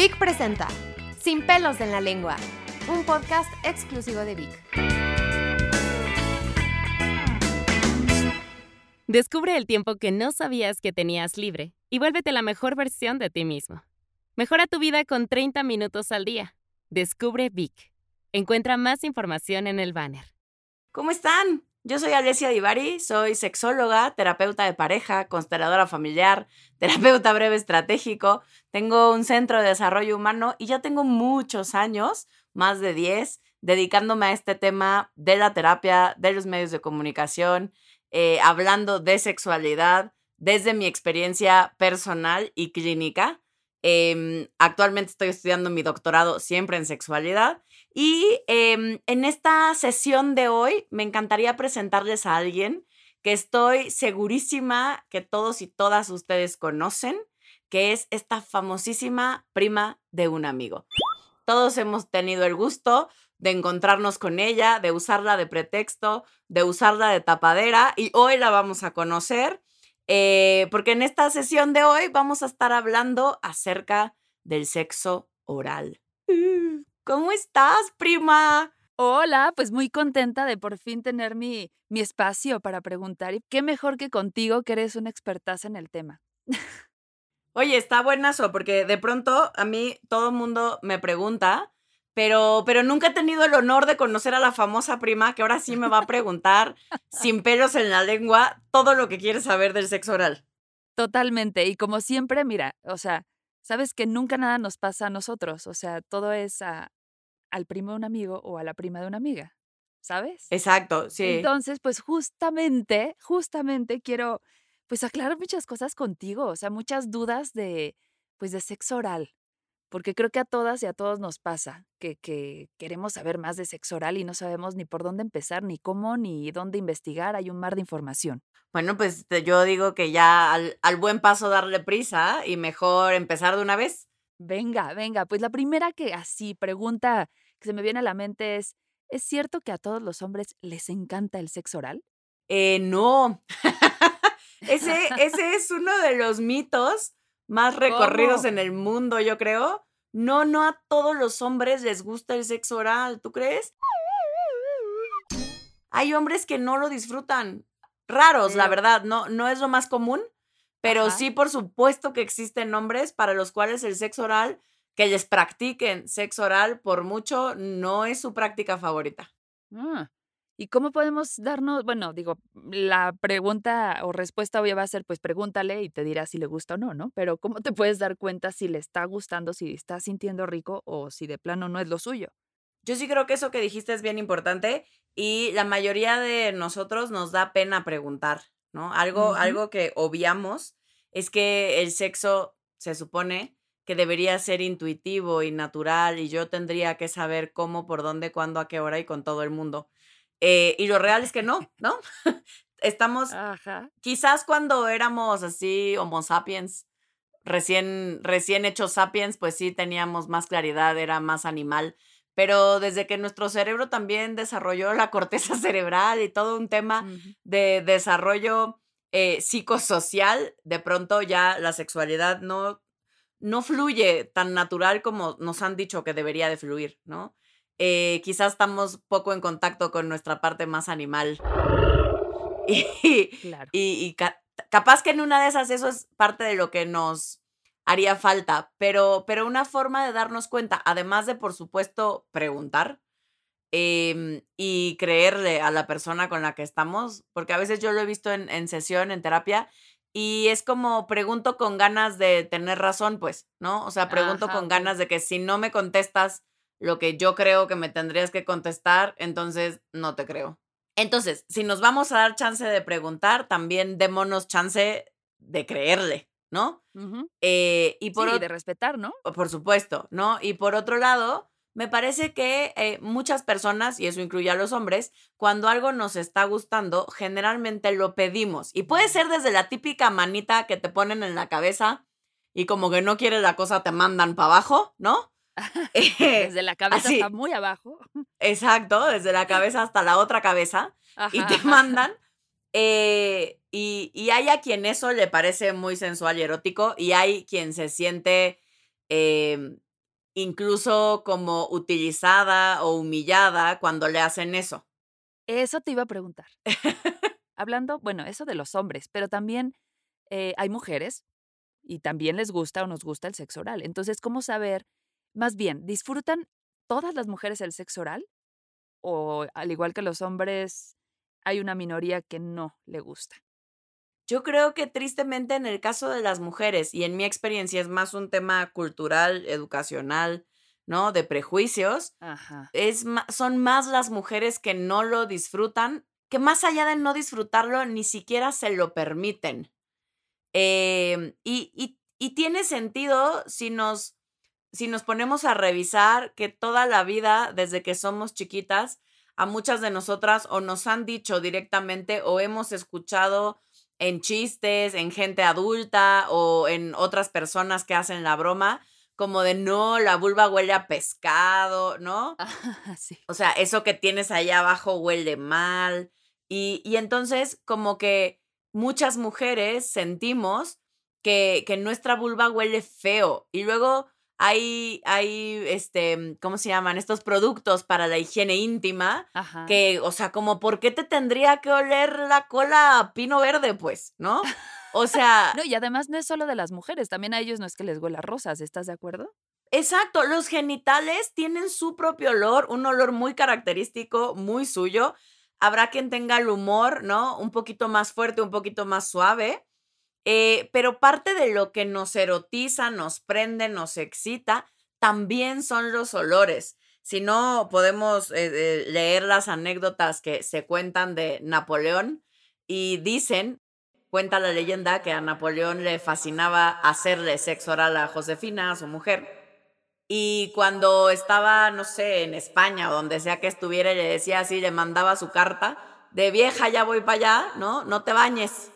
Vic presenta Sin pelos en la lengua, un podcast exclusivo de Vic. Descubre el tiempo que no sabías que tenías libre y vuélvete la mejor versión de ti mismo. Mejora tu vida con 30 minutos al día. Descubre Vic. Encuentra más información en el banner. ¿Cómo están? Yo soy Alessia Divari, soy sexóloga, terapeuta de pareja, consteladora familiar, terapeuta breve estratégico. Tengo un centro de desarrollo humano y ya tengo muchos años, más de 10, dedicándome a este tema de la terapia, de los medios de comunicación, eh, hablando de sexualidad desde mi experiencia personal y clínica. Em, actualmente estoy estudiando mi doctorado siempre en sexualidad y em, en esta sesión de hoy me encantaría presentarles a alguien que estoy segurísima que todos y todas ustedes conocen, que es esta famosísima prima de un amigo. Todos hemos tenido el gusto de encontrarnos con ella, de usarla de pretexto, de usarla de tapadera y hoy la vamos a conocer eh, porque en esta sesión de hoy vamos a estar hablando acerca del sexo oral. ¿Cómo estás, prima? Hola, pues muy contenta de por fin tener mi, mi espacio para preguntar. Y qué mejor que contigo, que eres una expertaza en el tema. Oye, está buenazo, porque de pronto a mí todo el mundo me pregunta pero, pero nunca he tenido el honor de conocer a la famosa prima que ahora sí me va a preguntar, sin pelos en la lengua, todo lo que quiere saber del sexo oral. Totalmente. Y como siempre, mira, o sea, sabes que nunca nada nos pasa a nosotros. O sea, todo es al primo de un amigo o a la prima de una amiga. ¿Sabes? Exacto, sí. Entonces, pues justamente, justamente quiero pues aclarar muchas cosas contigo, o sea, muchas dudas de pues de sexo oral porque creo que a todas y a todos nos pasa que, queremos saber más de sexo oral y no sabemos ni por dónde empezar, ni cómo, ni dónde investigar. Hay un mar de información. Bueno, pues yo digo que ya al, al buen paso darle prisa y mejor empezar de una vez. Venga, venga, pues la primera que así pregunta que se me viene a la mente es, ¿es cierto que a todos los hombres les encanta el sexo oral? Eh, no. ese, ese es uno de los mitos más recorridos en el mundo, yo creo. No, no a todos los hombres les gusta el sexo oral, ¿tú crees? Hay hombres que no lo disfrutan. Raros, la verdad, no, no es lo más común, pero sí, por supuesto que existen hombres para los cuales el sexo oral, que les practiquen sexo oral por mucho, no es su práctica favorita. Ah. ¿Y cómo podemos darnos, bueno, digo, la pregunta o respuesta obvia va a ser, pues pregúntale y te dirá si le gusta o no, ¿no? Pero ¿cómo te puedes dar cuenta si le está gustando, si está sintiendo rico o si de plano no es lo suyo? Yo sí creo que eso que dijiste es bien importante y la mayoría de nosotros nos da pena preguntar, ¿no? Algo, algo que obviamos es que el sexo se supone que debería ser intuitivo y natural y yo tendría que saber cómo, por dónde, cuándo, a qué hora y con todo el mundo. Eh, y lo real es que no, ¿no? Estamos, quizás cuando éramos así Homo sapiens, recién, recién hechos sapiens, pues sí teníamos más claridad, era más animal. Pero desde que nuestro cerebro también desarrolló la corteza cerebral y todo un tema de desarrollo eh, psicosocial, de pronto ya la sexualidad no, no fluye tan natural como nos han dicho que debería de fluir, ¿no? Eh, quizás estamos poco en contacto con nuestra parte más animal. Y, capaz que en una de esas eso es parte de lo que nos haría falta, pero, pero una forma de darnos cuenta, además de, por supuesto, preguntar em, y creerle a la persona con la que estamos, porque a veces yo lo he visto en, sesión, en terapia, y es como pregunto con ganas de tener razón, pues, ¿no? O sea, pregunto con ganas de que si no me contestas lo que yo creo que me tendrías que contestar, entonces no te creo. Entonces, si nos vamos a dar chance de preguntar, también démonos chance de creerle, ¿no? Eh, y por sí, de respetar, ¿no? Por supuesto, ¿no? Y por otro lado, me parece que eh, muchas personas, y eso incluye a los hombres, cuando algo nos está gustando, generalmente lo pedimos. Y puede ser desde la típica manita que te ponen en la cabeza y como que no quieres la cosa, te mandan para abajo, ¿no? desde la cabeza hasta muy abajo. Exacto, desde la cabeza hasta la otra cabeza. y te mandan. Eh, y, hay a quien eso le parece muy sensual y erótico. Y hay quien se siente em, incluso como utilizada o humillada cuando le hacen eso. Eso te iba a preguntar. Hablando, bueno, eso de los hombres, pero también eh, hay mujeres y también les gusta o nos gusta el sexo oral. Entonces, ¿cómo saber? Más bien, ¿disfrutan todas las mujeres el sexo oral? ¿O al igual que los hombres, hay una minoría que no le gusta? Yo creo que tristemente en el caso de las mujeres, y en mi experiencia es más un tema cultural, educacional, ¿no? De prejuicios, Es, son más las mujeres que no lo disfrutan, que más allá de no disfrutarlo, ni siquiera se lo permiten. Em, y, y, tiene sentido si nos, si nos ponemos a revisar que toda la vida, desde que somos chiquitas, a muchas de nosotras o nos han dicho directamente o hemos escuchado en chistes, en gente adulta o en otras personas que hacen la broma, como de no, la vulva huele a pescado, ¿no? sí. O sea, eso que tienes ahí abajo huele mal. Y, y entonces, como que muchas mujeres sentimos que, que nuestra vulva huele feo. Y luego hay, hay, este, ¿cómo se llaman? Estos productos para la higiene íntima, que, o sea, como, ¿por qué te tendría que oler la cola a pino verde, pues, no? O sea... no, y además no es solo de las mujeres, también a ellos no es que les huela rosas, ¿estás de acuerdo? Exacto, los genitales tienen su propio olor, un olor muy característico, muy suyo. Habrá quien tenga el humor, ¿no? Un poquito más fuerte, un poquito más suave. Eh, pero parte de lo que nos erotiza, nos prende, nos excita, también son los olores. Si no, podemos eh, eh, leer las anécdotas que se cuentan de Napoleón y dicen, cuenta la leyenda, que a Napoleón le fascinaba hacerle sexo oral a Josefina, a su mujer. Y cuando estaba, no sé, en España o donde sea que estuviera, le decía así, le mandaba su carta, de vieja ya voy para allá, ¿no? No te bañes.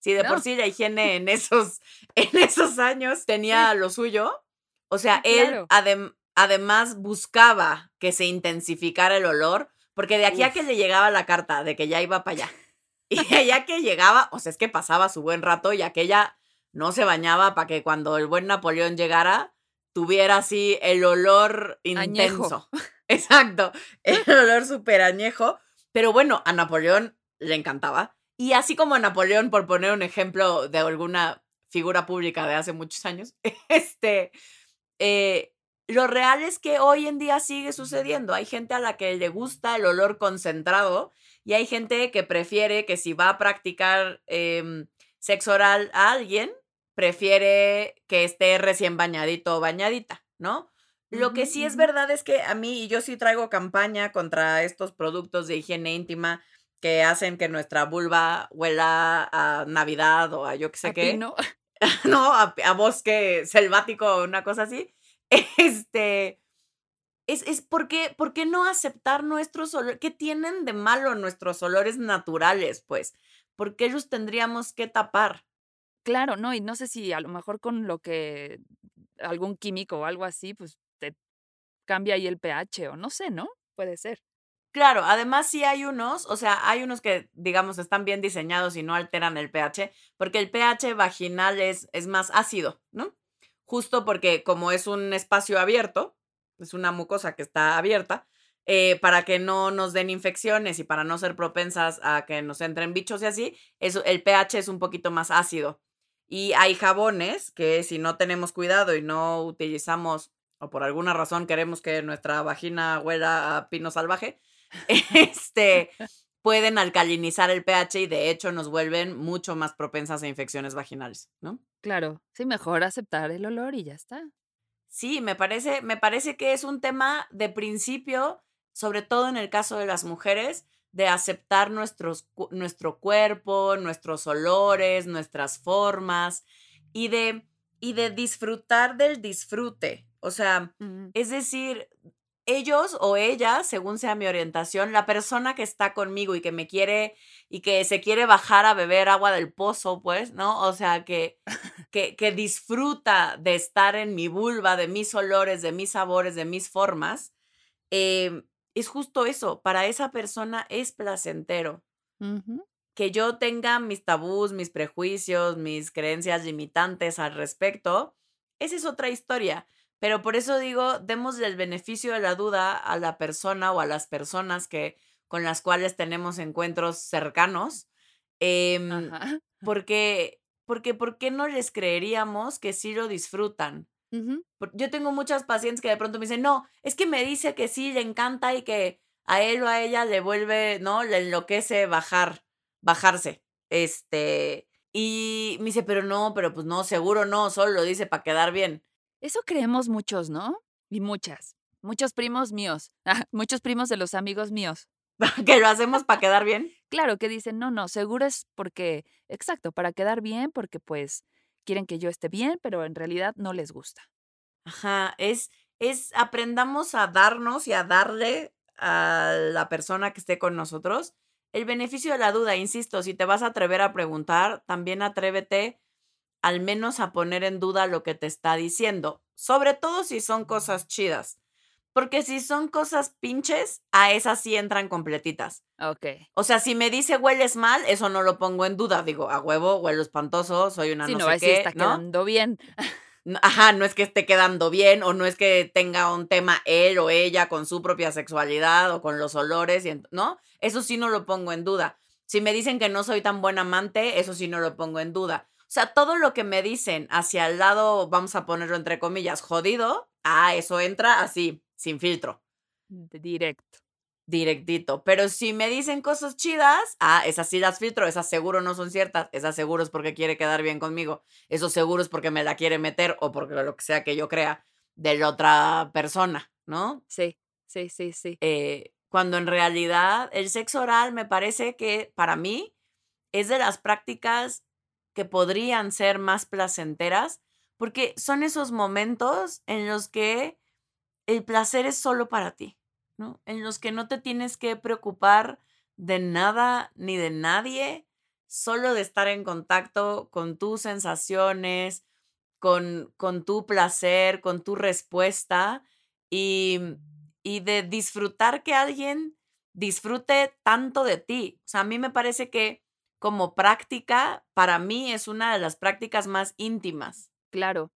Si de por sí la higiene en esos, en esos años tenía lo suyo, o sea, él además buscaba que se intensificara el olor, porque de aquí a que le llegaba la carta de que ya iba para allá, y de allá que llegaba, o sea, es que pasaba su buen rato y aquella no se bañaba para que cuando el buen Napoleón llegara, tuviera así el olor intenso. Exacto, el olor súper añejo. Pero bueno, a Napoleón le encantaba. Y así como Napoleón, por poner un ejemplo de alguna figura pública de hace muchos años, este, eh, lo real es que hoy en día sigue sucediendo. Hay gente a la que le gusta el olor concentrado y hay gente que prefiere que si va a practicar em, sexo oral a alguien, prefiere que esté recién bañadito o bañadita, ¿no? Lo que sí es verdad es que a mí, y yo sí traigo campaña contra estos productos de higiene íntima que hacen que nuestra vulva huela a Navidad o a yo qué sé qué. no, a, bosque selvático o una cosa así. Este, es, es ¿por, qué, ¿por qué no aceptar nuestros olores? ¿Qué tienen de malo nuestros olores naturales, pues? ¿Por qué los tendríamos que tapar? Claro, no, y no sé si a lo mejor con lo que algún químico o algo así, pues te cambia ahí el pH o no sé, ¿no? Puede ser. Claro, además sí hay unos, o sea, hay unos que, digamos, están bien diseñados y no alteran el pH, porque el pH vaginal es, es más ácido, ¿no? Justo porque como es un espacio abierto, es una mucosa que está abierta, eh, para que no nos den infecciones y para no ser propensas a que nos entren bichos y así, el pH es un poquito más ácido. Y hay jabones que si no tenemos cuidado y no utilizamos, o por alguna razón queremos que nuestra vagina huela a pino salvaje, este, pueden alcalinizar el pH y de hecho nos vuelven mucho más propensas a infecciones vaginales, ¿no? Claro, sí, mejor aceptar el olor y ya está. Sí, me parece, me parece que es un tema de principio, sobre todo en el caso de las mujeres, de aceptar nuestros, nuestro cuerpo, nuestros olores, nuestras formas y de, y de disfrutar del disfrute. O sea, es decir, ellos o ella, según sea mi orientación, la persona que está conmigo y que me quiere y que se quiere bajar a beber agua del pozo, pues, ¿no? O sea, que, que, que disfruta de estar en mi vulva, de mis olores, de mis sabores, de mis formas, eh, es justo eso, para esa persona es placentero. Que yo tenga mis tabús, mis prejuicios, mis creencias limitantes al respecto, esa es otra historia Pero por eso digo, démosle el beneficio de la duda a la persona o a las personas que con las cuales tenemos encuentros cercanos. em, porque, porque, ¿por qué no les creeríamos que sí lo disfrutan? Yo tengo muchas pacientes que de pronto me dicen, no, es que me dice que sí, le encanta y que a él o a ella le vuelve, ¿no? Le enloquece bajar, bajarse. Este, y me dice, pero no, pero pues no, seguro no, solo lo dice para quedar bien. Eso creemos muchos, ¿no? Y muchas. Muchos primos míos. Muchos primos de los amigos míos. que lo hacemos para quedar bien. Claro, que dicen, no, no, seguro es porque, exacto, para quedar bien, porque pues quieren que yo esté bien, pero en realidad no les gusta. Ajá, es, es aprendamos a darnos y a darle a la persona que esté con nosotros el beneficio de la duda. Insisto, si te vas a atrever a preguntar, también atrévete al menos a poner en duda lo que te está diciendo, sobre todo si son cosas chidas. Porque si son cosas pinches, a esas sí entran completitas. Ok. O sea, si me dice hueles mal, eso no lo pongo en duda. Digo, a huevo, huelo espantoso, soy una Sí, no, no, sé qué, está ¿no? quedando bien. Ajá, no es que esté quedando bien o no es que tenga un tema él o ella con su propia sexualidad o con los olores, y ¿no? Eso sí no lo pongo en duda. Si me dicen que no soy tan buen amante, eso sí no lo pongo en duda. O sea, todo lo que me dicen hacia el lado, vamos a ponerlo entre comillas, jodido, ah, eso entra así, sin filtro, De- Directo. directito. Pero si me dicen cosas chidas, ah, esas sí las filtro, esas seguro no son ciertas, esas seguro es porque quiere quedar bien conmigo, eso seguro es porque me la quiere meter o porque lo que sea que yo crea de la otra persona, ¿no? Sí, sí, sí, sí. Eh, cuando en realidad el sexo oral me parece que para mí es de las prácticas que podrían ser más placenteras porque son esos momentos en los que el placer es solo para ti, ¿no? En los que no te tienes que preocupar de nada ni de nadie, solo de estar en contacto con tus sensaciones, con, con tu placer, con tu respuesta y, y de disfrutar que alguien disfrute tanto de ti. O sea, a mí me parece que como práctica, para mí es una de las prácticas más íntimas. Claro.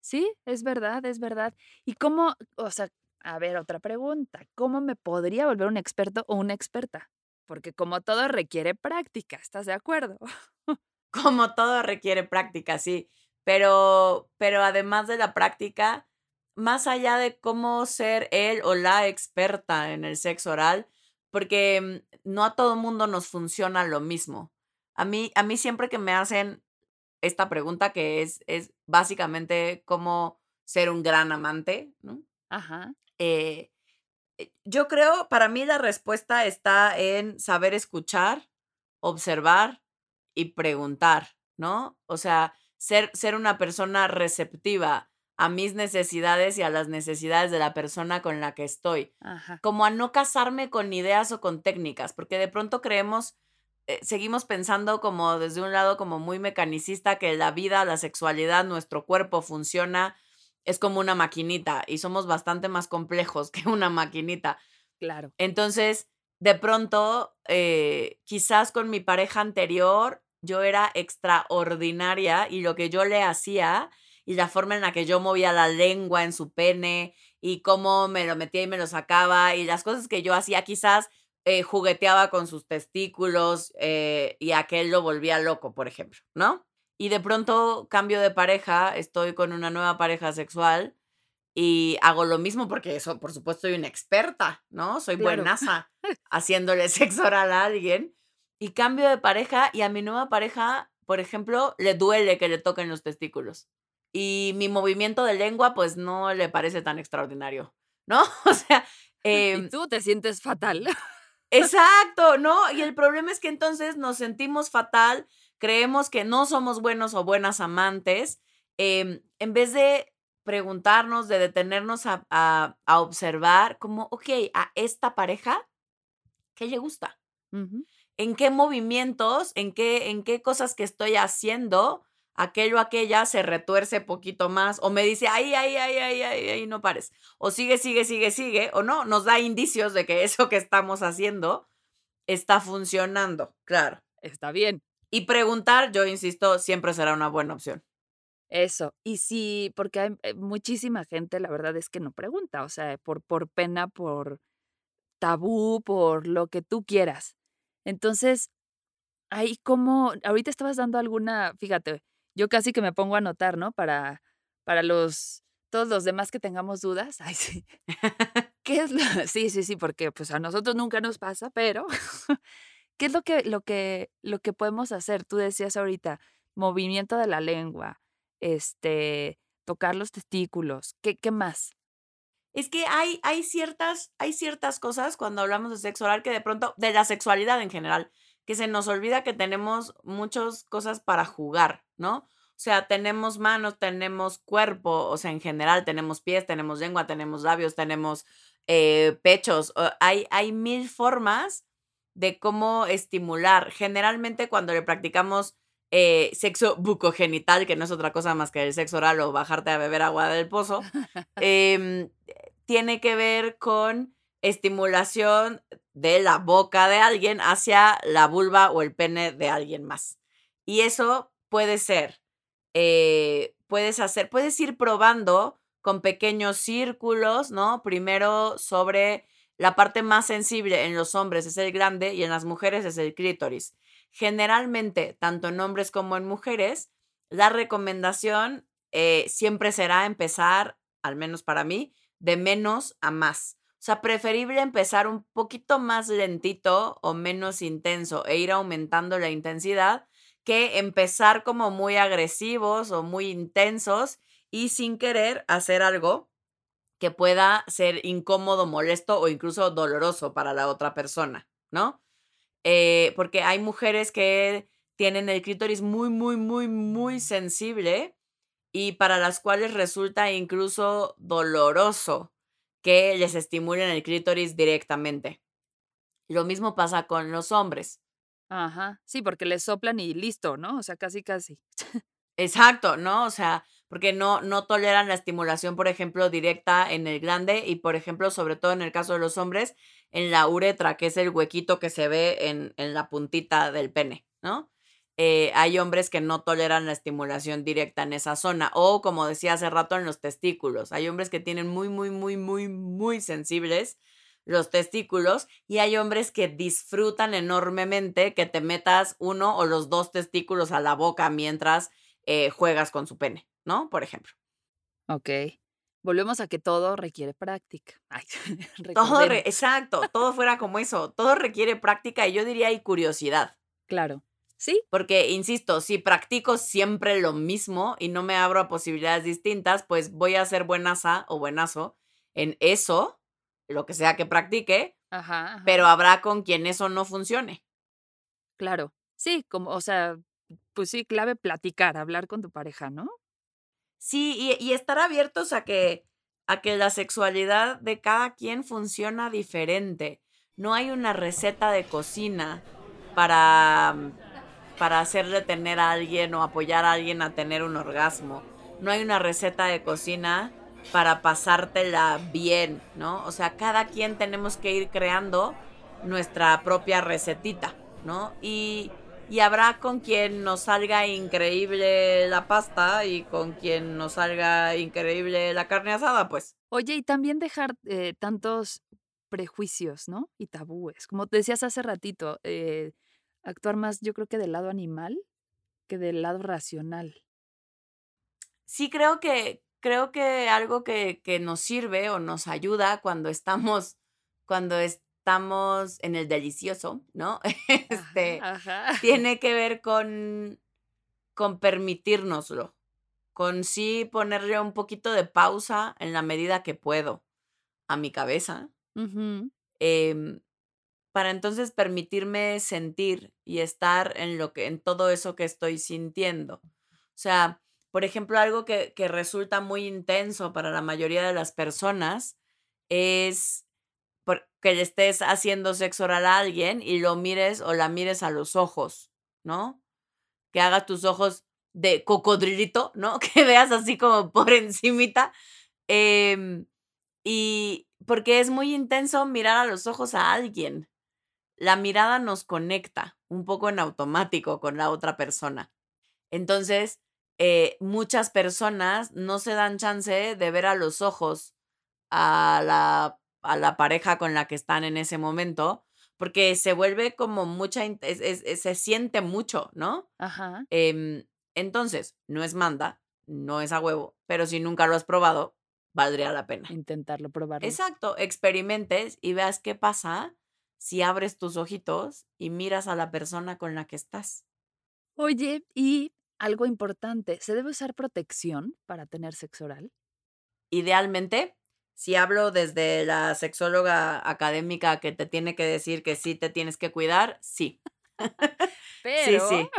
Sí, es verdad, es verdad. ¿Y cómo, o sea, a ver, otra pregunta, ¿cómo me podría volver un experto o una experta? Porque como todo requiere práctica, ¿estás de acuerdo? Como todo requiere práctica, sí. Pero, pero además de la práctica, más allá de cómo ser él o la experta en el sexo oral, porque mm, no a todo mundo nos funciona lo mismo. A mí, a mí siempre que me hacen esta pregunta, que es, es básicamente cómo ser un gran amante, ¿no? Ajá. Eh, eh, yo creo, para mí la respuesta está en saber escuchar, observar y preguntar, ¿no? O sea, ser, ser una persona receptiva a mis necesidades y a las necesidades de la persona con la que estoy. Ajá. Como a no casarme con ideas o con técnicas, porque de pronto creemos, eh, seguimos pensando como desde un lado como muy mecanicista que la vida, la sexualidad, nuestro cuerpo funciona, es como una maquinita y somos bastante más complejos que una maquinita. Claro. Entonces, de pronto, eh, quizás con mi pareja anterior, yo era extraordinaria y lo que yo le hacía y la forma en la que yo movía la lengua en su pene y cómo me lo metía y me lo sacaba y las cosas que yo hacía, quizás eh, jugueteaba con sus testículos eh, y aquel lo volvía loco, por ejemplo, ¿no? Y de pronto cambio de pareja, estoy con una nueva pareja sexual y hago lo mismo porque eso, por supuesto, soy una experta, ¿no? Soy Claro. buenaza haciéndole sexo oral a alguien. Y cambio de pareja y a mi nueva pareja, por ejemplo, le duele que le toquen los testículos. Y mi movimiento de lengua, pues no le parece tan extraordinario, ¿no? O sea, y em, tú te sientes fatal. Exacto, ¿no? Y el problema es que entonces nos sentimos fatal, creemos que no somos buenos o buenas amantes, em, en vez de preguntarnos, de detenernos a, a- a observar como, ok, a esta pareja, ¿qué le gusta? ¿En qué movimientos, en qué, en qué cosas que estoy haciendo, aquello aquella se retuerce poquito más o me dice, ay, ay, ay, ay, ay, ay, no pares. O sigue, sigue, sigue, sigue, o no, nos da indicios de que eso que estamos haciendo está funcionando, claro. Está bien. Y preguntar, yo insisto, siempre será una buena opción. Eso. Y sí, porque hay eh, muchísima gente, la verdad es que no pregunta, o sea, por, por pena, por tabú, por lo que tú quieras. Entonces, ahí como, ahorita estabas dando alguna, fíjate, yo casi que me pongo a anotar, ¿no? Para, para los, todos los demás que tengamos dudas. Ay, sí. ¿Qué es lo? Sí, sí, sí, porque pues a nosotros nunca nos pasa, pero ¿qué es lo que, lo que, lo que podemos hacer? Tú decías ahorita, movimiento de la lengua, este, tocar los testículos, ¿qué, qué más? Es que hay, hay, ciertas, hay ciertas cosas cuando hablamos de sexo oral que de pronto, de la sexualidad en general, que se nos olvida que tenemos muchas cosas para jugar, ¿no? O sea, tenemos manos, tenemos cuerpo, o sea, en general tenemos pies, tenemos lengua, tenemos labios, tenemos eh, pechos. Hay, hay mil formas de cómo estimular. Generalmente cuando le practicamos eh, sexo bucogenital, que no es otra cosa más que el sexo oral o bajarte a beber agua del pozo, em, tiene que ver con estimulación de la boca de alguien hacia la vulva o el pene de alguien más. Y eso puede ser, eh, puedes hacer, puedes ir probando con pequeños círculos, ¿no? Primero sobre la parte más sensible en los hombres es el grande y en las mujeres es el clítoris. Generalmente, tanto en hombres como en mujeres, la recomendación eh, siempre será empezar, al menos para mí, de menos a más. O sea, preferible empezar un poquito más lentito o menos intenso e ir aumentando la intensidad que empezar como muy agresivos o muy intensos y sin querer hacer algo que pueda ser incómodo, molesto o incluso doloroso para la otra persona, ¿no? Eh, porque hay mujeres que tienen el clítoris muy, muy, muy, muy sensible y para las cuales resulta incluso doloroso que les estimulen el clítoris directamente. Lo mismo pasa con los hombres. Ajá, sí, porque les soplan y listo, ¿no? O sea, casi, casi. Exacto, ¿no? O sea, porque no, no toleran la estimulación, por ejemplo, directa en el glande y, por ejemplo, sobre todo en el caso de los hombres, en la uretra, que es el huequito que se ve en, en la puntita del pene, ¿no? Eh, hay hombres que no toleran la estimulación directa en esa zona o, como decía hace rato, en los testículos. Hay hombres que tienen muy, muy, muy, muy, muy sensibles los testículos y hay hombres que disfrutan enormemente que te metas uno o los dos testículos a la boca mientras eh, juegas con su pene, ¿no? Por ejemplo. Ok. Volvemos a que todo requiere práctica. todo, exacto, todo fuera como eso. Todo requiere práctica y yo diría y curiosidad. Claro. Sí. Porque, insisto, si practico siempre lo mismo y no me abro a posibilidades distintas, pues voy a ser buenaza o buenazo en eso, lo que sea que practique, ajá, pero habrá con quien eso no funcione. Claro. Sí, como, o sea, pues sí, clave platicar, hablar con tu pareja, ¿no? Sí, y, y estar abiertos a que, a que la sexualidad de cada quien funciona diferente. No hay una receta de cocina para para hacerle tener a alguien o apoyar a alguien a tener un orgasmo. No hay una receta de cocina para pasártela bien, ¿no? O sea, cada quien tenemos que ir creando nuestra propia recetita, ¿no? Y, y habrá con quien nos salga increíble la pasta y con quien nos salga increíble la carne asada, pues. Oye, y también dejar eh, tantos prejuicios, ¿no? Y tabúes. Como te decías hace ratito, eh, actuar más, yo creo que del lado animal que del lado racional. Sí, creo que, creo que algo que, que nos sirve o nos ayuda cuando estamos, cuando estamos en el delicioso, ¿no? Este, tiene que ver con, con permitírnoslo, con sí ponerle un poquito de pausa en la medida que puedo a mi cabeza para entonces permitirme sentir y estar en lo que, en todo eso que estoy sintiendo. O sea, por ejemplo, algo que, que resulta muy intenso para la mayoría de las personas es que le estés haciendo sexo oral a alguien y lo mires o la mires a los ojos, ¿no? Que hagas tus ojos de cocodrilito, ¿no? Que veas así como por encimita. Em, y porque es muy intenso mirar a los ojos a alguien la mirada nos conecta un poco en automático con la otra persona. Entonces, eh, muchas personas no se dan chance de ver a los ojos a la, a la pareja con la que están en ese momento, porque se vuelve como mucha, se siente mucho, ¿no? Ajá. Em, entonces, no es manda, no es a huevo, pero si nunca lo has probado, valdría la pena. Intentarlo, probarlo. Exacto, experimentes y veas qué pasa si abres tus ojitos y miras a la persona con la que estás. Oye, y algo importante, ¿se debe usar protección para tener sexo oral? Idealmente, si hablo desde la sexóloga académica que te tiene que decir que sí te tienes que cuidar, sí. Pero... Sí, sí.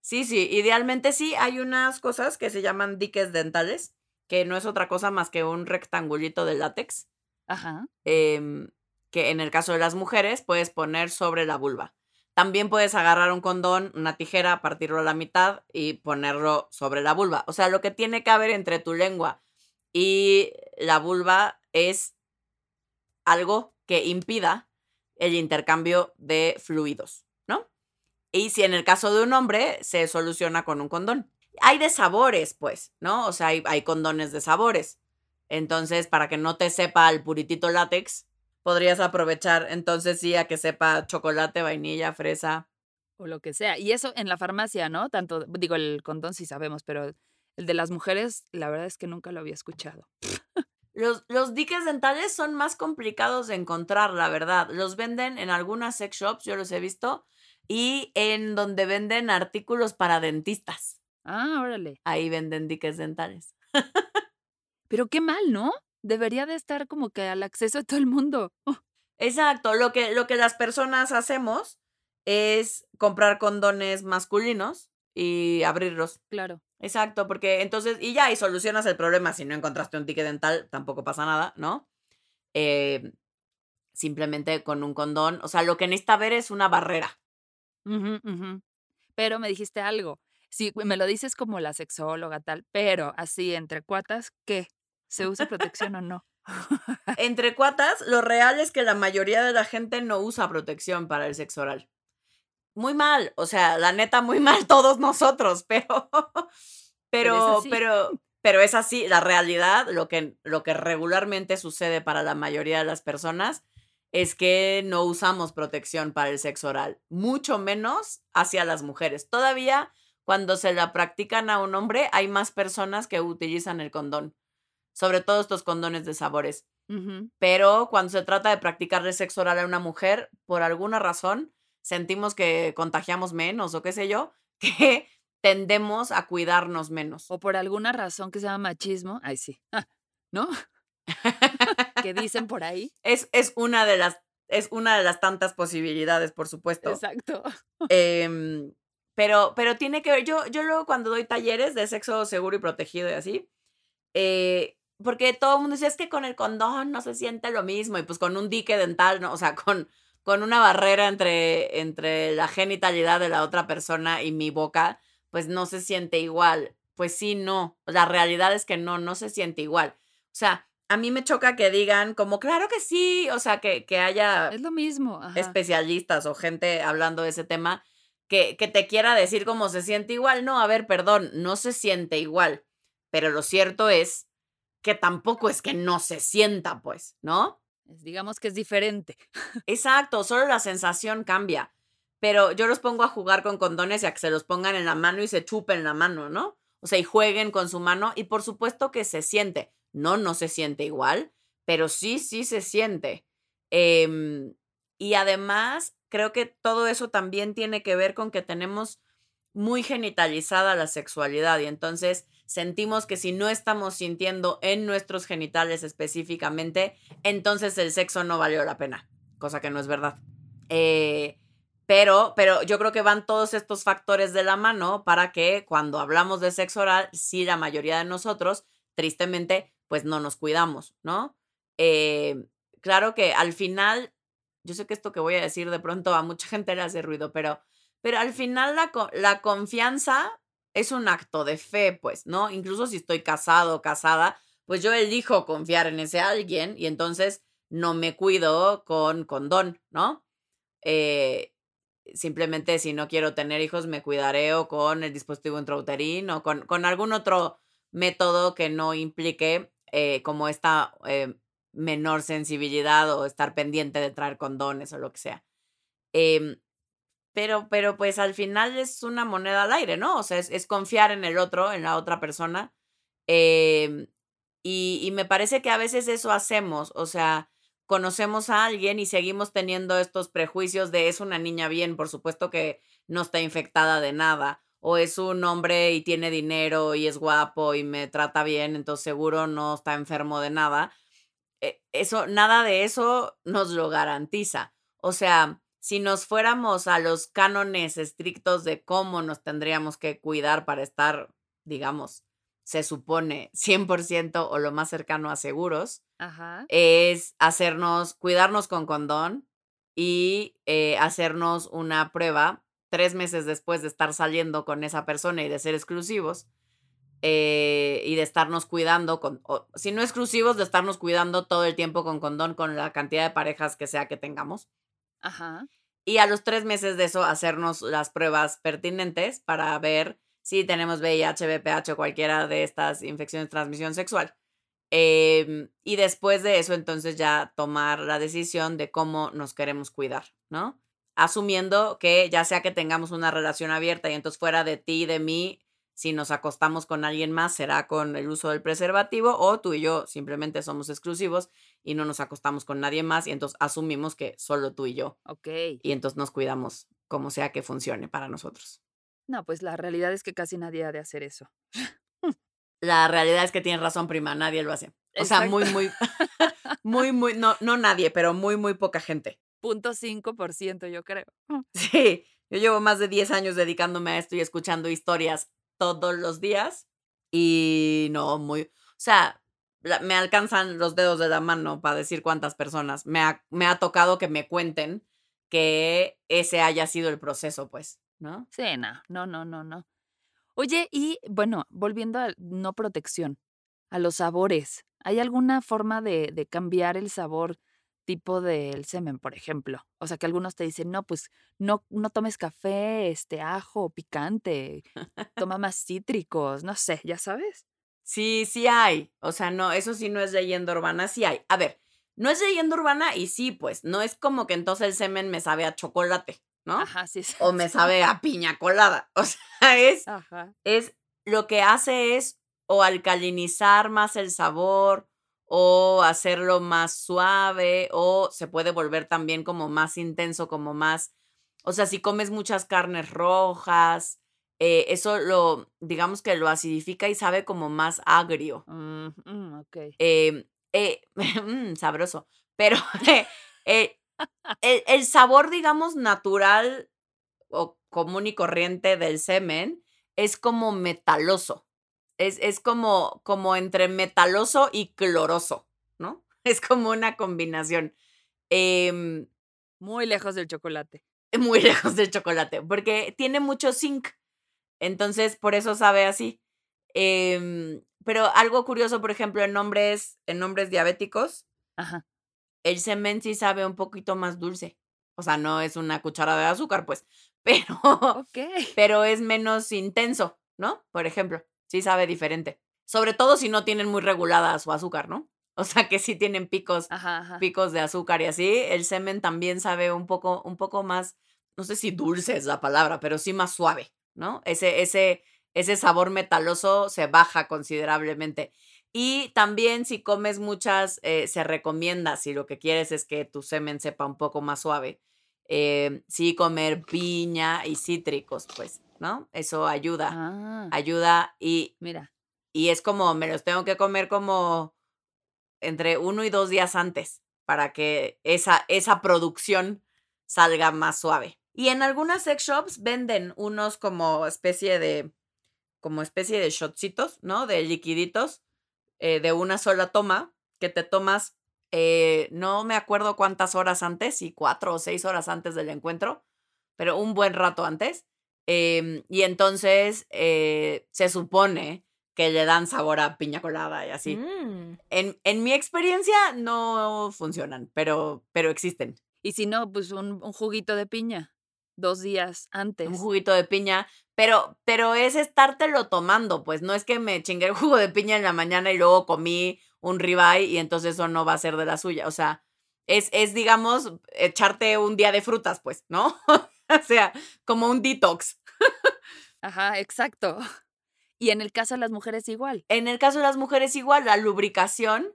Sí, sí, idealmente sí. Hay unas cosas que se llaman diques dentales, que no es otra cosa más que un rectangulito de látex. Ajá. Em, que en el caso de las mujeres puedes poner sobre la vulva. También puedes agarrar un condón, una tijera, partirlo a la mitad y ponerlo sobre la vulva. O sea, lo que tiene que haber entre tu lengua y la vulva es algo que impida el intercambio de fluidos, ¿no? Y si en el caso de un hombre se soluciona con un condón. Hay de sabores, pues, ¿no? O sea, hay, hay condones de sabores. Entonces, para que no te sepa el puritito látex, podrías aprovechar entonces sí a que sepa chocolate, vainilla, fresa. O lo que sea. Y eso en la farmacia, ¿no? Tanto, digo, el condón sí sabemos, pero el de las mujeres, la verdad es que nunca lo había escuchado. Los, los diques dentales son más complicados de encontrar, la verdad. Los venden en algunas sex shops, yo los he visto, y en donde venden artículos para dentistas. Ah, órale. Ahí venden diques dentales. Pero qué mal, ¿no? Debería de estar como que al acceso de todo el mundo. Exacto, lo que, lo que las personas hacemos es comprar condones masculinos y abrirlos. Claro. Exacto, porque entonces, y ya, y solucionas el problema. Si no encontraste un ticket dental, tampoco pasa nada, ¿no? Eh, simplemente con un condón. O sea, lo que necesita ver es una barrera. Pero me dijiste algo. Si me lo dices como la sexóloga, tal, pero así entre cuatas, ¿qué? ¿Se usa protección o no? Entre cuatas, lo real es que la mayoría de la gente no usa protección para el sexo oral. Muy mal, o sea, la neta, muy mal todos nosotros, pero, pero, pero, pero es así, la realidad, lo que, lo que regularmente sucede para la mayoría de las personas es que no usamos protección para el sexo oral, mucho menos hacia las mujeres. Todavía cuando se la practican a un hombre, hay más personas que utilizan el condón sobre todo estos condones de sabores. Pero cuando se trata de practicarle sexo oral a una mujer, por alguna razón, sentimos que contagiamos menos o qué sé yo, que tendemos a cuidarnos menos. O por alguna razón que se llama machismo, ay sí, ¿no? que dicen por ahí. Es, es, una de las, es una de las tantas posibilidades, por supuesto. Exacto. Em, pero, pero tiene que ver, yo, yo luego cuando doy talleres de sexo seguro y protegido y así, eh, porque todo el mundo dice, es que con el condón no se siente lo mismo, y pues con un dique dental, ¿no? O sea, con, con una barrera entre, entre la genitalidad de la otra persona y mi boca, pues no se siente igual. Pues sí, no. La realidad es que no, no se siente igual. O sea, a mí me choca que digan como, claro que sí, o sea, que, que haya... Es lo mismo. Especialistas o gente hablando de ese tema que, que te quiera decir cómo se siente igual. No, a ver, perdón, no se siente igual. Pero lo cierto es que tampoco es que no se sienta, pues, ¿no? Digamos que es diferente. Exacto, solo la sensación cambia. Pero yo los pongo a jugar con condones y a que se los pongan en la mano y se chupen la mano, ¿no? O sea, y jueguen con su mano y por supuesto que se siente. No, no se siente igual, pero sí, sí se siente. Em, y además, creo que todo eso también tiene que ver con que tenemos muy genitalizada la sexualidad y entonces sentimos que si no estamos sintiendo en nuestros genitales específicamente, entonces el sexo no valió la pena, cosa que no es verdad. Eh, pero, pero yo creo que van todos estos factores de la mano para que cuando hablamos de sexo oral, sí la mayoría de nosotros, tristemente, pues no nos cuidamos, ¿no? Eh, claro que al final, yo sé que esto que voy a decir de pronto a mucha gente le hace ruido, pero, pero al final la, la confianza es un acto de fe, pues, ¿no? Incluso si estoy casado o casada, pues yo elijo confiar en ese alguien y entonces no me cuido con condón, ¿no? Eh, simplemente si no quiero tener hijos me cuidaré o con el dispositivo intrauterino o con, con algún otro método que no implique eh, como esta eh, menor sensibilidad o estar pendiente de traer condones o lo que sea. Em, pero, pero pues al final es una moneda al aire, ¿no? O sea, es, confiar en el otro, en la otra persona. Em, y, y me parece que a veces eso hacemos, o sea, conocemos a alguien y seguimos teniendo estos prejuicios de es una niña bien, por supuesto que no está infectada de nada, o es un hombre y tiene dinero y es guapo y me trata bien, entonces seguro no está enfermo de nada. E, eso, nada de eso nos lo garantiza. O sea, si nos fuéramos a los cánones estrictos de cómo nos tendríamos que cuidar para estar, digamos, se supone 100% o lo más cercano a seguros, es hacernos, cuidarnos con condón y eh, hacernos una prueba tres meses después de estar saliendo con esa persona y de ser exclusivos. Eh, y de estarnos cuidando, con, si no exclusivos, de estarnos cuidando todo el tiempo con condón, con la cantidad de parejas que sea que tengamos. Ajá. Y a los tres meses de eso, hacernos las pruebas pertinentes para ver si tenemos VIH, VPH o cualquiera de estas infecciones de transmisión sexual. Em, y después de eso, entonces ya tomar la decisión de cómo nos queremos cuidar, ¿no? Asumiendo que ya sea que tengamos una relación abierta y entonces fuera de ti y de mí, si nos acostamos con alguien más será con el uso del preservativo o tú y yo simplemente somos exclusivos y no nos acostamos con nadie más y entonces asumimos que solo tú y yo. Ok. Y entonces nos cuidamos como sea que funcione para nosotros. No, pues la realidad es que casi nadie ha de hacer eso. La realidad es que tienes razón, prima, nadie lo hace. O sea, muy, muy, muy, muy, no, no nadie, pero muy, muy poca gente. Punto cinco por ciento, yo creo. Sí, yo llevo más de 10 años dedicándome a esto y escuchando historias todos los días y no, muy, o sea, me alcanzan los dedos de la mano para decir cuántas personas me ha, me ha tocado que me cuenten que ese haya sido el proceso, pues, ¿no? Sí, no, no, no, no, no. Oye, y bueno, volviendo a no protección, a los sabores, ¿hay alguna forma de, de cambiar el sabor tipo del semen, por ejemplo. O sea, que algunos te dicen, no, pues no, no tomes café, este, ajo, picante, toma más cítricos, no sé, ya sabes. Sí, sí hay. O sea, no, eso sí no es leyenda urbana, sí hay. A ver, no es leyenda urbana y sí, pues, no es como que entonces el semen me sabe a chocolate, ¿no? Ajá, sí. sí. O me sabe a piña colada. O sea, es, es, lo que hace es o alcalinizar más el sabor o hacerlo más suave o se puede volver también como más intenso, como más, o sea, si comes muchas carnes rojas, eh, eso lo, digamos que lo acidifica y sabe como más agrio. Mm, mm, ok. Em, eh, mm, sabroso. Pero eh, el, el sabor, digamos, natural o común y corriente del semen es como metaloso. Es, como, como entre metaloso y cloroso, ¿no? Es como una combinación. Em, muy lejos del chocolate. Muy lejos del chocolate, porque tiene mucho zinc. Entonces, por eso sabe así. Em, pero algo curioso, por ejemplo, en nombres, en nombres diabéticos, Ajá. el semen sí sabe un poquito más dulce. O sea, no es una cucharada de azúcar, pues, pero, pero es menos intenso, ¿no? Por ejemplo sí sabe diferente. Sobre todo si no tienen muy regulada su azúcar, ¿no? O sea que si tienen picos, picos de azúcar y así, el semen también sabe un poco, un poco más, no sé si dulce es la palabra, pero sí más suave, ¿no? Ese, ese, ese sabor metaloso se baja considerablemente. Y también si comes muchas, eh, se recomienda, si lo que quieres es que tu semen sepa un poco más suave, eh, sí comer piña y cítricos, pues. ¿No? Eso ayuda, ah. ayuda y, mira, y es como, me los tengo que comer como entre uno y dos días antes para que esa, esa producción salga más suave. Y en algunas sex shops venden unos como especie de, como especie de shotcitos, ¿no? De liquiditos eh, de una sola toma que te tomas, eh, no me acuerdo cuántas horas antes, y cuatro o seis horas antes del encuentro, pero un buen rato antes. Em, y entonces eh, se supone que le dan sabor a piña colada y así. Mm. En, en, mi experiencia no funcionan, pero, pero existen. Y si no, pues un, juguito de piña. dos días antes. Un juguito de piña, pero, pero es estártelo tomando, pues no es que me chingué el jugo de piña en la mañana y luego comí un ribeye y entonces eso no va a ser de la suya. O sea, es, es digamos, echarte un día de frutas, pues, ¿no? o sea, como un detox. Ajá, exacto. Y en el caso de las mujeres igual. En el caso de las mujeres igual, la lubricación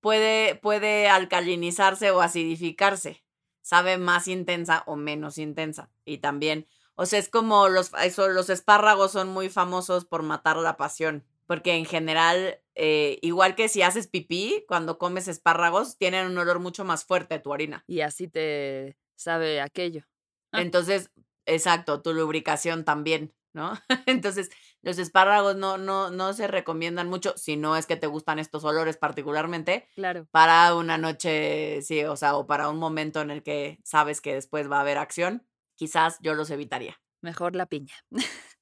puede, puede alcalinizarse o acidificarse. Sabe más intensa o menos intensa. Y también, o sea, es como los, eso, los espárragos son muy famosos por matar la pasión. Porque en general, eh, igual que si haces pipí, cuando comes espárragos, tienen un olor mucho más fuerte tu orina. Y así te sabe aquello. Ah. Entonces, exacto, tu lubricación también, ¿no? Entonces, los espárragos no, no, no se recomiendan mucho, si no es que te gustan estos olores particularmente, Claro. para una noche, sí, o sea, o para un momento en el que sabes que después va a haber acción, quizás yo los evitaría. Mejor la piña.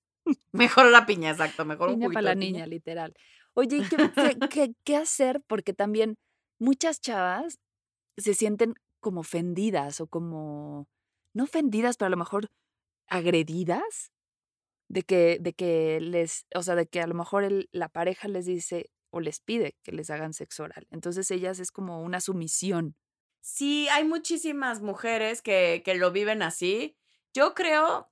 Mejor la piña, exacto, mejor un Piña para la de piña. niña, literal. Oye, ¿y qué, qué- qué- qué hacer? Porque también muchas chavas se sienten como ofendidas o como, no ofendidas, pero a lo mejor agredidas de que, de que les, o sea, de que a lo mejor el- la pareja les dice o les pide que les hagan sexo oral. Entonces ellas es como una sumisión. Sí, hay muchísimas mujeres que, que lo viven así. Yo creo,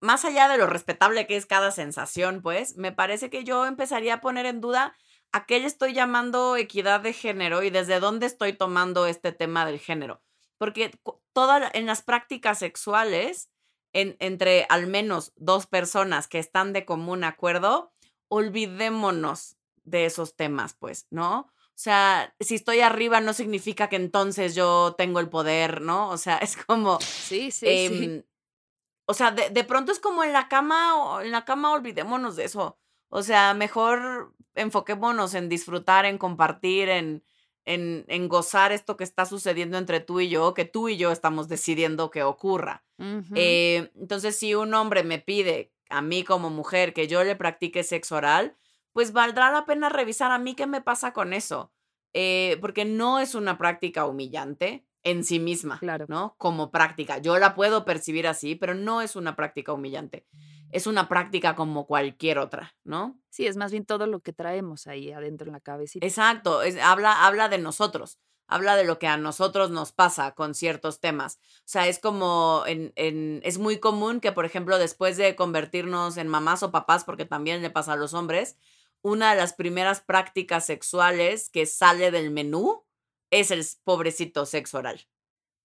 más allá de lo respetable que es cada sensación, pues, me parece que yo empezaría a poner en duda a qué le estoy llamando equidad de género y desde dónde estoy tomando este tema del género. Porque cu- toda la- en las prácticas sexuales, en- entre al menos dos personas que están de común acuerdo, olvidémonos de esos temas, pues, ¿no? O sea, si estoy arriba no significa que entonces yo tengo el poder, ¿no? O sea, es como, Sí, sí, sí. em, o sea, de, de pronto es como en la cama, en la cama olvidémonos de eso. O sea, mejor enfoquémonos en disfrutar, en compartir, en, en, en gozar esto que está sucediendo entre tú y yo, que tú y yo estamos decidiendo que ocurra. Eh, entonces, si un hombre me pide a mí como mujer que yo le practique sexo oral, pues valdrá la pena revisar a mí qué me pasa con eso. Eh, porque no es una práctica humillante en sí misma, Claro. ¿no? Como práctica. Yo la puedo percibir así, pero no es una práctica humillante. Es una práctica como cualquier otra, ¿no? Sí, es más bien todo lo que traemos ahí adentro en la cabecita. Exacto, es- habla, habla de nosotros, habla de lo que a nosotros nos pasa con ciertos temas. O sea, es como, en, en- es muy común que, por ejemplo, después de convertirnos en mamás o papás, porque también le pasa a los hombres, una de las primeras prácticas sexuales que sale del menú es el pobrecito sexo oral.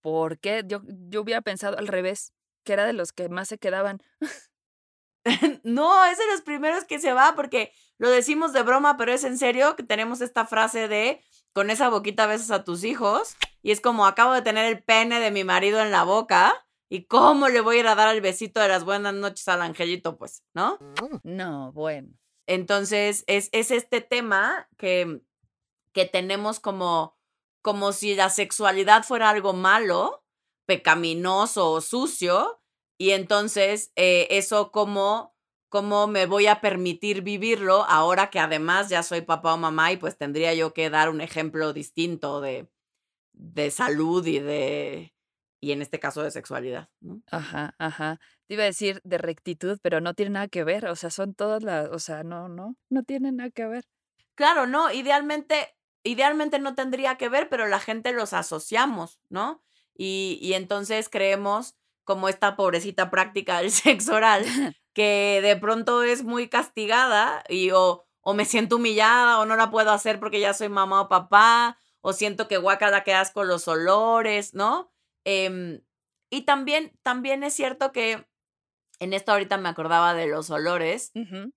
¿Por qué? Yo, yo hubiera pensado al revés, que era de los que más se quedaban. no, es de los primeros que se va porque lo decimos de broma, pero es en serio que tenemos esta frase de con esa boquita besas a tus hijos y es como acabo de tener el pene de mi marido en la boca y cómo le voy a ir a dar el besito de las buenas noches al angelito, pues, ¿no? No, bueno. Entonces, es, es este tema que, que tenemos como, como si la sexualidad fuera algo malo, pecaminoso o sucio, y entonces eh, eso como, como me voy a permitir vivirlo ahora que además ya soy papá o mamá y pues tendría yo que dar un ejemplo distinto de, de salud y de, y en este caso de sexualidad, ¿no? Ajá, ajá. Te iba a decir de rectitud, pero no tiene nada que ver. O sea, son todas las, o sea, no, no, no tiene nada que ver. Claro, no, idealmente, idealmente no tendría que ver, pero la gente los asociamos, ¿no? Y, y entonces creemos como esta pobrecita práctica del sexo oral, que de pronto es muy castigada y o, o me siento humillada o no la puedo hacer porque ya soy mamá o papá, o siento que guacala que asco los olores, ¿no? Em, y también, también es cierto que en esto ahorita me acordaba de los olores,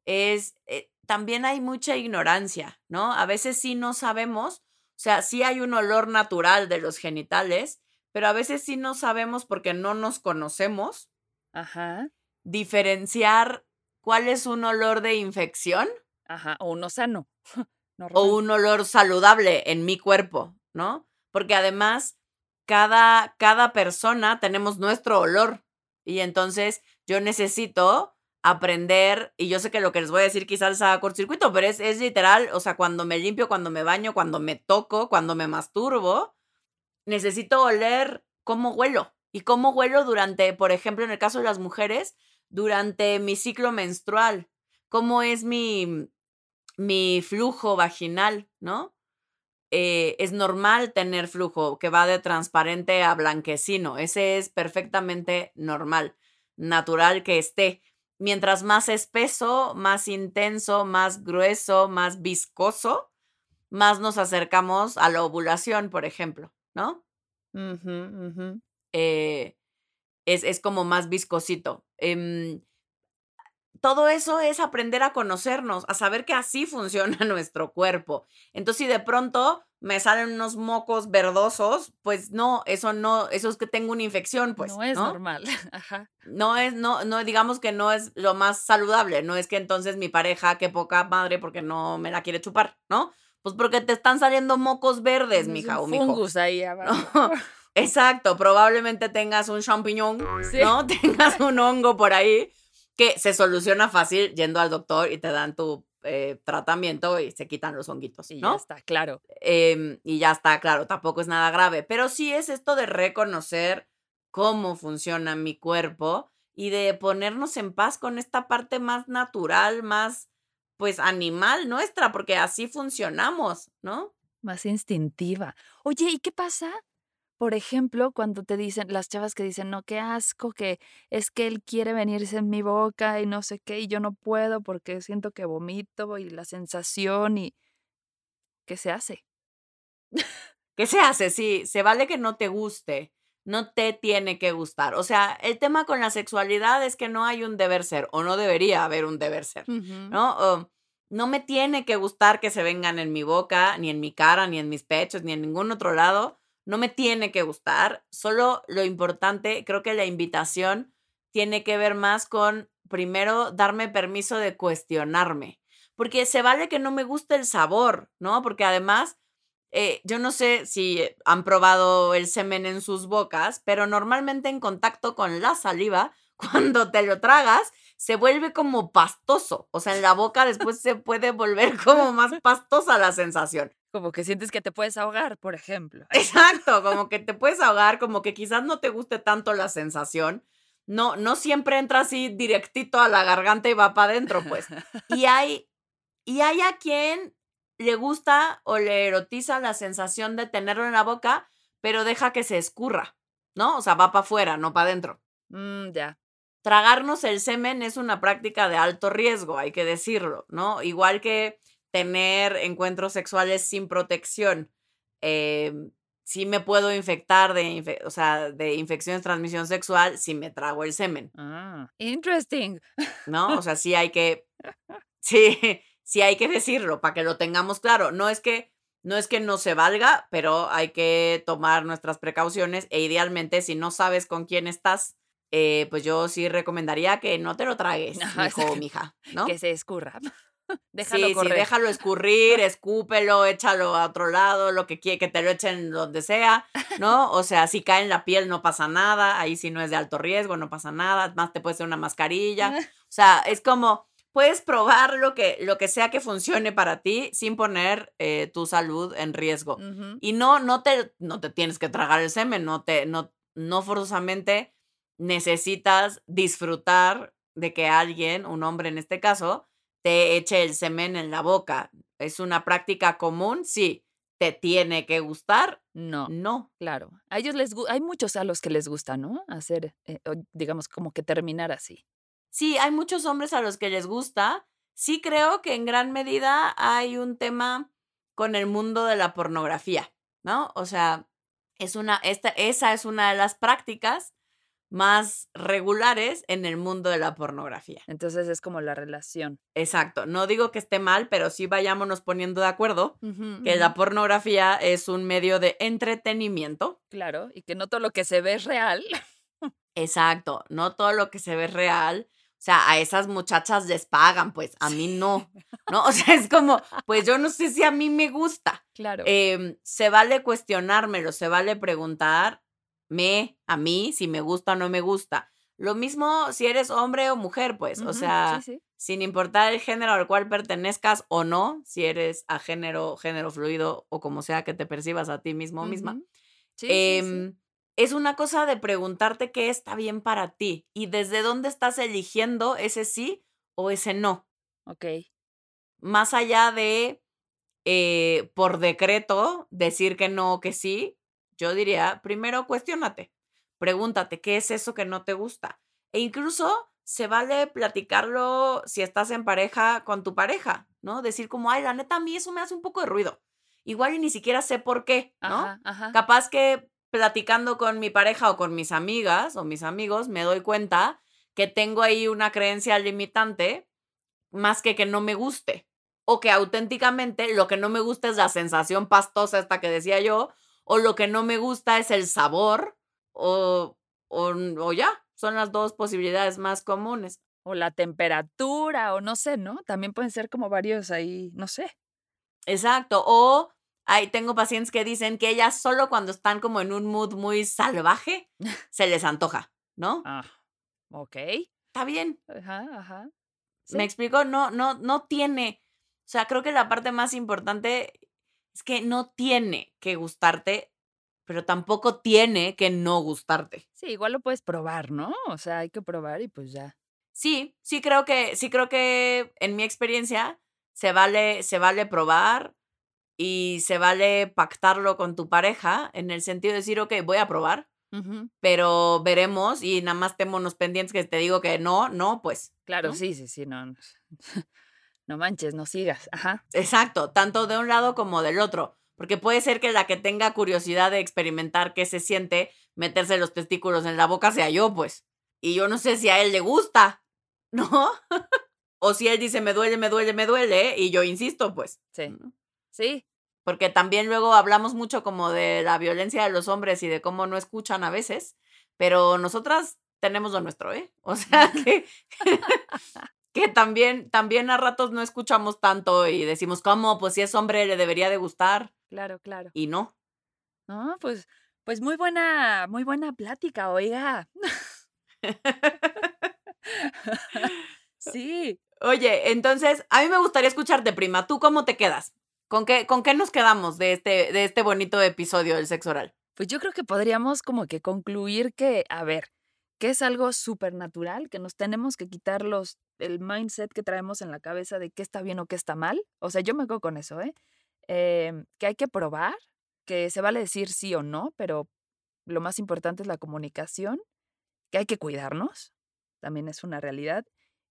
es, eh, también hay mucha ignorancia, ¿no? A veces sí no sabemos, o sea, sí hay un olor natural de los genitales, pero a veces sí no sabemos porque no nos conocemos Ajá, diferenciar cuál es un olor de infección ajá. O uno sano. o un olor saludable en mi cuerpo, ¿no? Porque además, cada, cada persona tenemos nuestro olor y entonces yo necesito aprender, y yo sé que lo que les voy a decir quizás haga cortocircuito, pero es, es literal, o sea, cuando me limpio, cuando me baño, cuando me toco, cuando me masturbo, necesito oler cómo huelo, ¿Y cómo huelo durante, por ejemplo, en el caso de las mujeres, durante mi ciclo menstrual? ¿Cómo es mi, mi flujo vaginal, no? Eh, es normal tener flujo que va de transparente a blanquecino. Ese es perfectamente normal, natural que esté. Mientras más espeso, más intenso, más grueso, más viscoso, más nos acercamos a la ovulación, por ejemplo, ¿no? Eh, es, es, como más viscosito. Em, todo eso es aprender a conocernos, a saber que así funciona nuestro cuerpo. Entonces, si de pronto me salen unos mocos verdosos, pues no, eso no, eso es que tengo una infección, pues. No es normal. Ajá. No es, no, no, digamos que no es lo más saludable. No es que entonces mi pareja, qué poca madre, porque no me la quiere chupar, ¿no? Pues porque te están saliendo mocos verdes, mija o mijo. fungus ahí abajo. Exacto, probablemente tengas un champiñón, ¿no? Tengas un hongo por ahí que se soluciona fácil yendo al doctor y te dan tu eh, tratamiento y se quitan los honguitos, y ¿no? ya está, claro. Em, y ya está, claro, tampoco es nada grave, pero sí es esto de reconocer cómo funciona mi cuerpo y de ponernos en paz con esta parte más natural, más, pues, animal nuestra, porque así funcionamos, ¿no? Más instintiva. Oye, ¿y qué pasa por ejemplo, cuando te dicen, las chavas que dicen, no, qué asco, que es que él quiere venirse en mi boca y no sé qué, y yo no puedo porque siento que vomito y la sensación y... ¿Qué se hace? ¿Qué se hace? Sí, se vale que no te guste, no te tiene que gustar. O sea, el tema con la sexualidad es que no hay un deber ser, o no debería haber un deber ser, ¿no? no me tiene que gustar que se vengan en mi boca, ni en mi cara, ni en mis pechos, ni en ningún otro lado no me tiene que gustar, solo lo importante, creo que la invitación tiene que ver más con, primero, darme permiso de cuestionarme, porque se vale que no me guste el sabor, ¿no? Porque además, eh, yo no sé si han probado el semen en sus bocas, pero normalmente en contacto con la saliva, cuando te lo tragas, se vuelve como pastoso. O sea, en la boca después se puede volver como más pastosa la sensación. Como que sientes que te puedes ahogar, por ejemplo. Exacto, como que te puedes ahogar, como que quizás no te guste tanto la sensación. No, no siempre entra así directito a la garganta y va para adentro, pues. Y hay, y hay a quien le gusta o le erotiza la sensación de tenerlo en la boca, pero deja que se escurra, ¿no? O sea, va para afuera, no para adentro. Mm, ya. Tragarnos el semen es una práctica de alto riesgo, hay que decirlo, ¿no? Igual que tener encuentros sexuales sin protección. Eh, sí me puedo infectar de, o sea, de infecciones de transmisión sexual si me trago el semen. Ah, interesting. ¿No? O sea, sí hay que, sí, sí hay que decirlo para que lo tengamos claro. No es que, no es que no se valga, pero hay que tomar nuestras precauciones e idealmente si no sabes con quién estás, eh, pues yo sí recomendaría que no te lo tragues, hijo o mija, ¿no? Que se escurra. déjalo sí, sí, déjalo escurrir, escúpelo, échalo a otro lado, lo que quiere, que te lo echen donde sea, ¿no? O sea, si cae en la piel no pasa nada, ahí sí no es de alto riesgo, no pasa nada, más te puede ser una mascarilla. O sea, es como, puedes probar lo que, lo que sea que funcione para ti sin poner eh, tu salud en riesgo. Y no, no te, no te tienes que tragar el semen, no te, no, no forzosamente necesitas disfrutar de que alguien, un hombre en este caso, te eche el semen en la boca. ¿Es una práctica común? Sí. ¿Te tiene que gustar? No. No. Claro. A ellos les hay muchos a los que les gusta, ¿no? Hacer, eh, digamos, como que terminar así. Sí, hay muchos hombres a los que les gusta. Sí creo que en gran medida hay un tema con el mundo de la pornografía, ¿no? O sea, es una, esta, esa es una de las prácticas más regulares en el mundo de la pornografía. Entonces es como la relación. Exacto. No digo que esté mal, pero sí vayámonos poniendo de acuerdo que la pornografía es un medio de entretenimiento. Claro, y que no todo lo que se ve es real. Exacto, no todo lo que se ve es real. O sea, a esas muchachas les pagan, pues a mí no. ¿No? O sea, es como, pues yo no sé si a mí me gusta. Claro. Em, se vale cuestionármelo, se vale preguntar me, a mí, si me gusta o no me gusta. Lo mismo si eres hombre o mujer, pues, o sea, sin importar el género al cual pertenezcas o no, si eres a género, género fluido o como sea que te percibas a ti mismo o misma. Em, es una cosa de preguntarte qué está bien para ti y desde dónde estás eligiendo ese sí o ese no. Ok. Más allá de eh, por decreto decir que no o que sí, yo diría, primero cuestiónate, pregúntate qué es eso que no te gusta. E incluso se vale platicarlo si estás en pareja con tu pareja, ¿no? Decir como, ay, la neta, a mí eso me hace un poco de ruido. Igual y ni siquiera sé por qué, ¿no? Ajá, ajá. Capaz que platicando con mi pareja o con mis amigas o mis amigos me doy cuenta que tengo ahí una creencia limitante más que que no me guste. O que auténticamente lo que no me gusta es la sensación pastosa esta que decía yo, o lo que no me gusta es el sabor, o, o, o ya, son las dos posibilidades más comunes. O la temperatura, o no sé, ¿no? También pueden ser como varios ahí, no sé. Exacto. O ahí tengo pacientes que dicen que ellas solo cuando están como en un mood muy salvaje se les antoja, ¿no? Ah, ok. Está bien. Ajá, ajá. ¿Me explico? No, no, no tiene. O sea, creo que la parte más importante es que no tiene que gustarte, pero tampoco tiene que no gustarte. Sí, igual lo puedes probar, ¿no? O sea, hay que probar y pues ya. Sí, sí creo que, sí creo que en mi experiencia se vale, se vale probar y se vale pactarlo con tu pareja en el sentido de decir, ok, voy a probar, pero veremos y nada más témonos pendientes que te digo que no, no, pues. Claro, ¿no? sí, sí, sí, no. no. No manches, no sigas. Ajá. Exacto, tanto de un lado como del otro. Porque puede ser que la que tenga curiosidad de experimentar qué se siente meterse los testículos en la boca sea yo, pues. Y yo no sé si a él le gusta, ¿no? o si él dice me duele, me duele, me duele, y yo insisto, pues. Sí. Sí. Porque también luego hablamos mucho como de la violencia de los hombres y de cómo no escuchan a veces, pero nosotras tenemos lo nuestro, ¿eh? O sea que, que también, también a ratos no escuchamos tanto y decimos, ¿cómo? Pues si es hombre le debería de gustar Claro, claro. y no. No, pues, pues muy buena, muy buena plática, oiga. sí. Oye, entonces, a mí me gustaría escucharte, prima. ¿Tú cómo te quedas? ¿Con qué, con qué nos quedamos de este, de este bonito episodio del sexo oral? Pues yo creo que podríamos como que concluir que, a ver, que es algo súper natural, que nos tenemos que quitar los, el mindset que traemos en la cabeza de qué está bien o qué está mal. O sea, yo me quedo con eso, ¿eh? Em, que hay que probar, que se vale decir sí o no, pero lo más importante es la comunicación, que hay que cuidarnos, también es una realidad.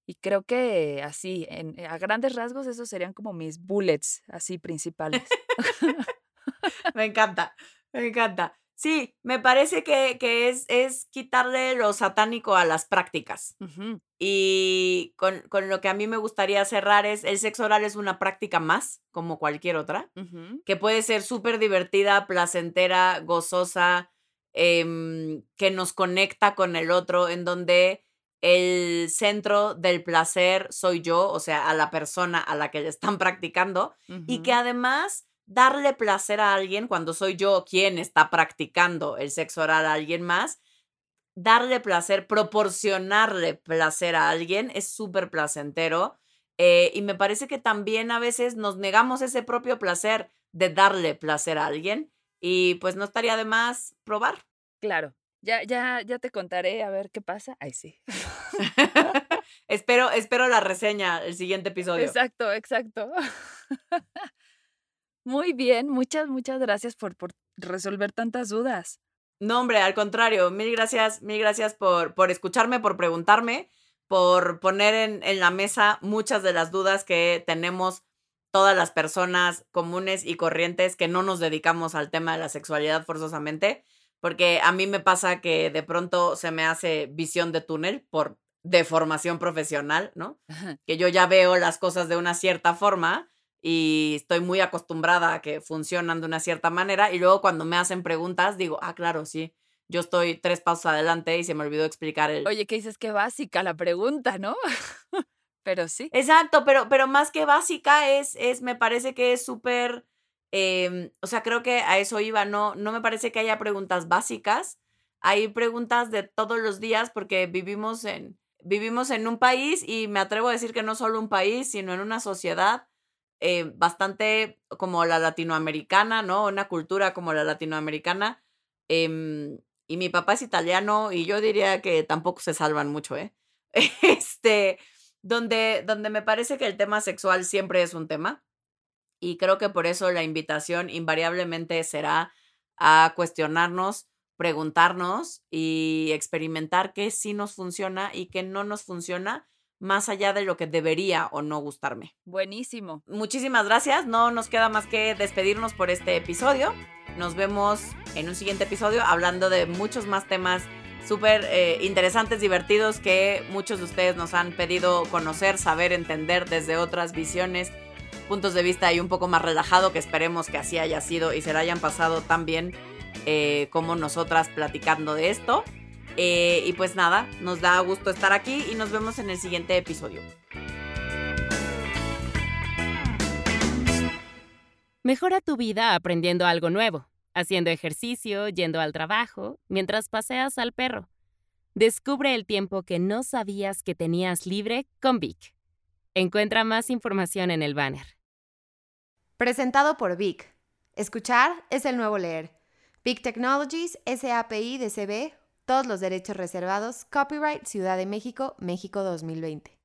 Y creo que así, en, a grandes rasgos, esos serían como mis bullets, así principales. Me encanta, me encanta. Sí, me parece que, que es, es quitarle lo satánico a las prácticas. Y con, con lo que a mí me gustaría cerrar es, el sexo oral es una práctica más, como cualquier otra, que puede ser súper divertida, placentera, gozosa, em, que nos conecta con el otro, en donde el centro del placer soy yo, o sea, a la persona a la que le están practicando, y que además darle placer a alguien cuando soy yo quien está practicando el sexo oral a alguien más, darle placer, proporcionarle placer a alguien es súper placentero. eh, y me parece que también a veces nos negamos ese propio placer de darle placer a alguien y pues no estaría de más probar. Claro. Ya, ya, ya te contaré a ver qué pasa. Ay, sí. espero, espero la reseña el siguiente episodio. Exacto, exacto. Muy bien, muchas, muchas gracias por, por resolver tantas dudas. No, hombre, al contrario, mil gracias, mil gracias por, por escucharme, por preguntarme, por poner en, en la mesa muchas de las dudas que tenemos todas las personas comunes y corrientes que no nos dedicamos al tema de la sexualidad forzosamente, porque a mí me pasa que de pronto se me hace visión de túnel por deformación profesional, ¿no? Que yo ya veo las cosas de una cierta forma y estoy muy acostumbrada a que funcionan de una cierta manera y luego cuando me hacen preguntas digo, ah, claro, sí, yo estoy tres pasos adelante y se me olvidó explicar el... Oye, ¿qué dices? Qué básica la pregunta, ¿no? Pero sí. Exacto, pero, pero más que básica es, es me parece que es súper, em, o sea, creo que a eso iba, no, no me parece que haya preguntas básicas, hay preguntas de todos los días porque vivimos en, vivimos en un país y me atrevo a decir que no solo un país, sino en una sociedad eh, bastante como la latinoamericana, ¿no? Una cultura como la latinoamericana. em, y mi papá es italiano y yo diría que tampoco se salvan mucho, ¿eh? Este, donde, donde me parece que el tema sexual siempre es un tema y creo que por eso la invitación invariablemente será a cuestionarnos, preguntarnos y experimentar qué sí nos funciona y qué no nos funciona más allá de lo que debería o no gustarme. Buenísimo. Muchísimas gracias. No nos queda más que despedirnos por este episodio. Nos vemos en un siguiente episodio hablando de muchos más temas súper eh, interesantes, divertidos que muchos de ustedes nos han pedido conocer, saber, entender desde otras visiones, puntos de vista y un poco más relajado, que esperemos que así haya sido y se la hayan pasado tan bien eh, como nosotras platicando de esto. Eh, y pues nada, nos da gusto estar aquí y nos vemos en el siguiente episodio. Mejora tu vida aprendiendo algo nuevo, haciendo ejercicio, yendo al trabajo, mientras paseas al perro. Descubre el tiempo que no sabías que tenías libre con Vic. Encuentra más información en el banner. Presentado por Vic. Escuchar es el nuevo leer. Vic Technologies, SAPI de CB, todos los derechos reservados, copyright Ciudad de México, México 2020.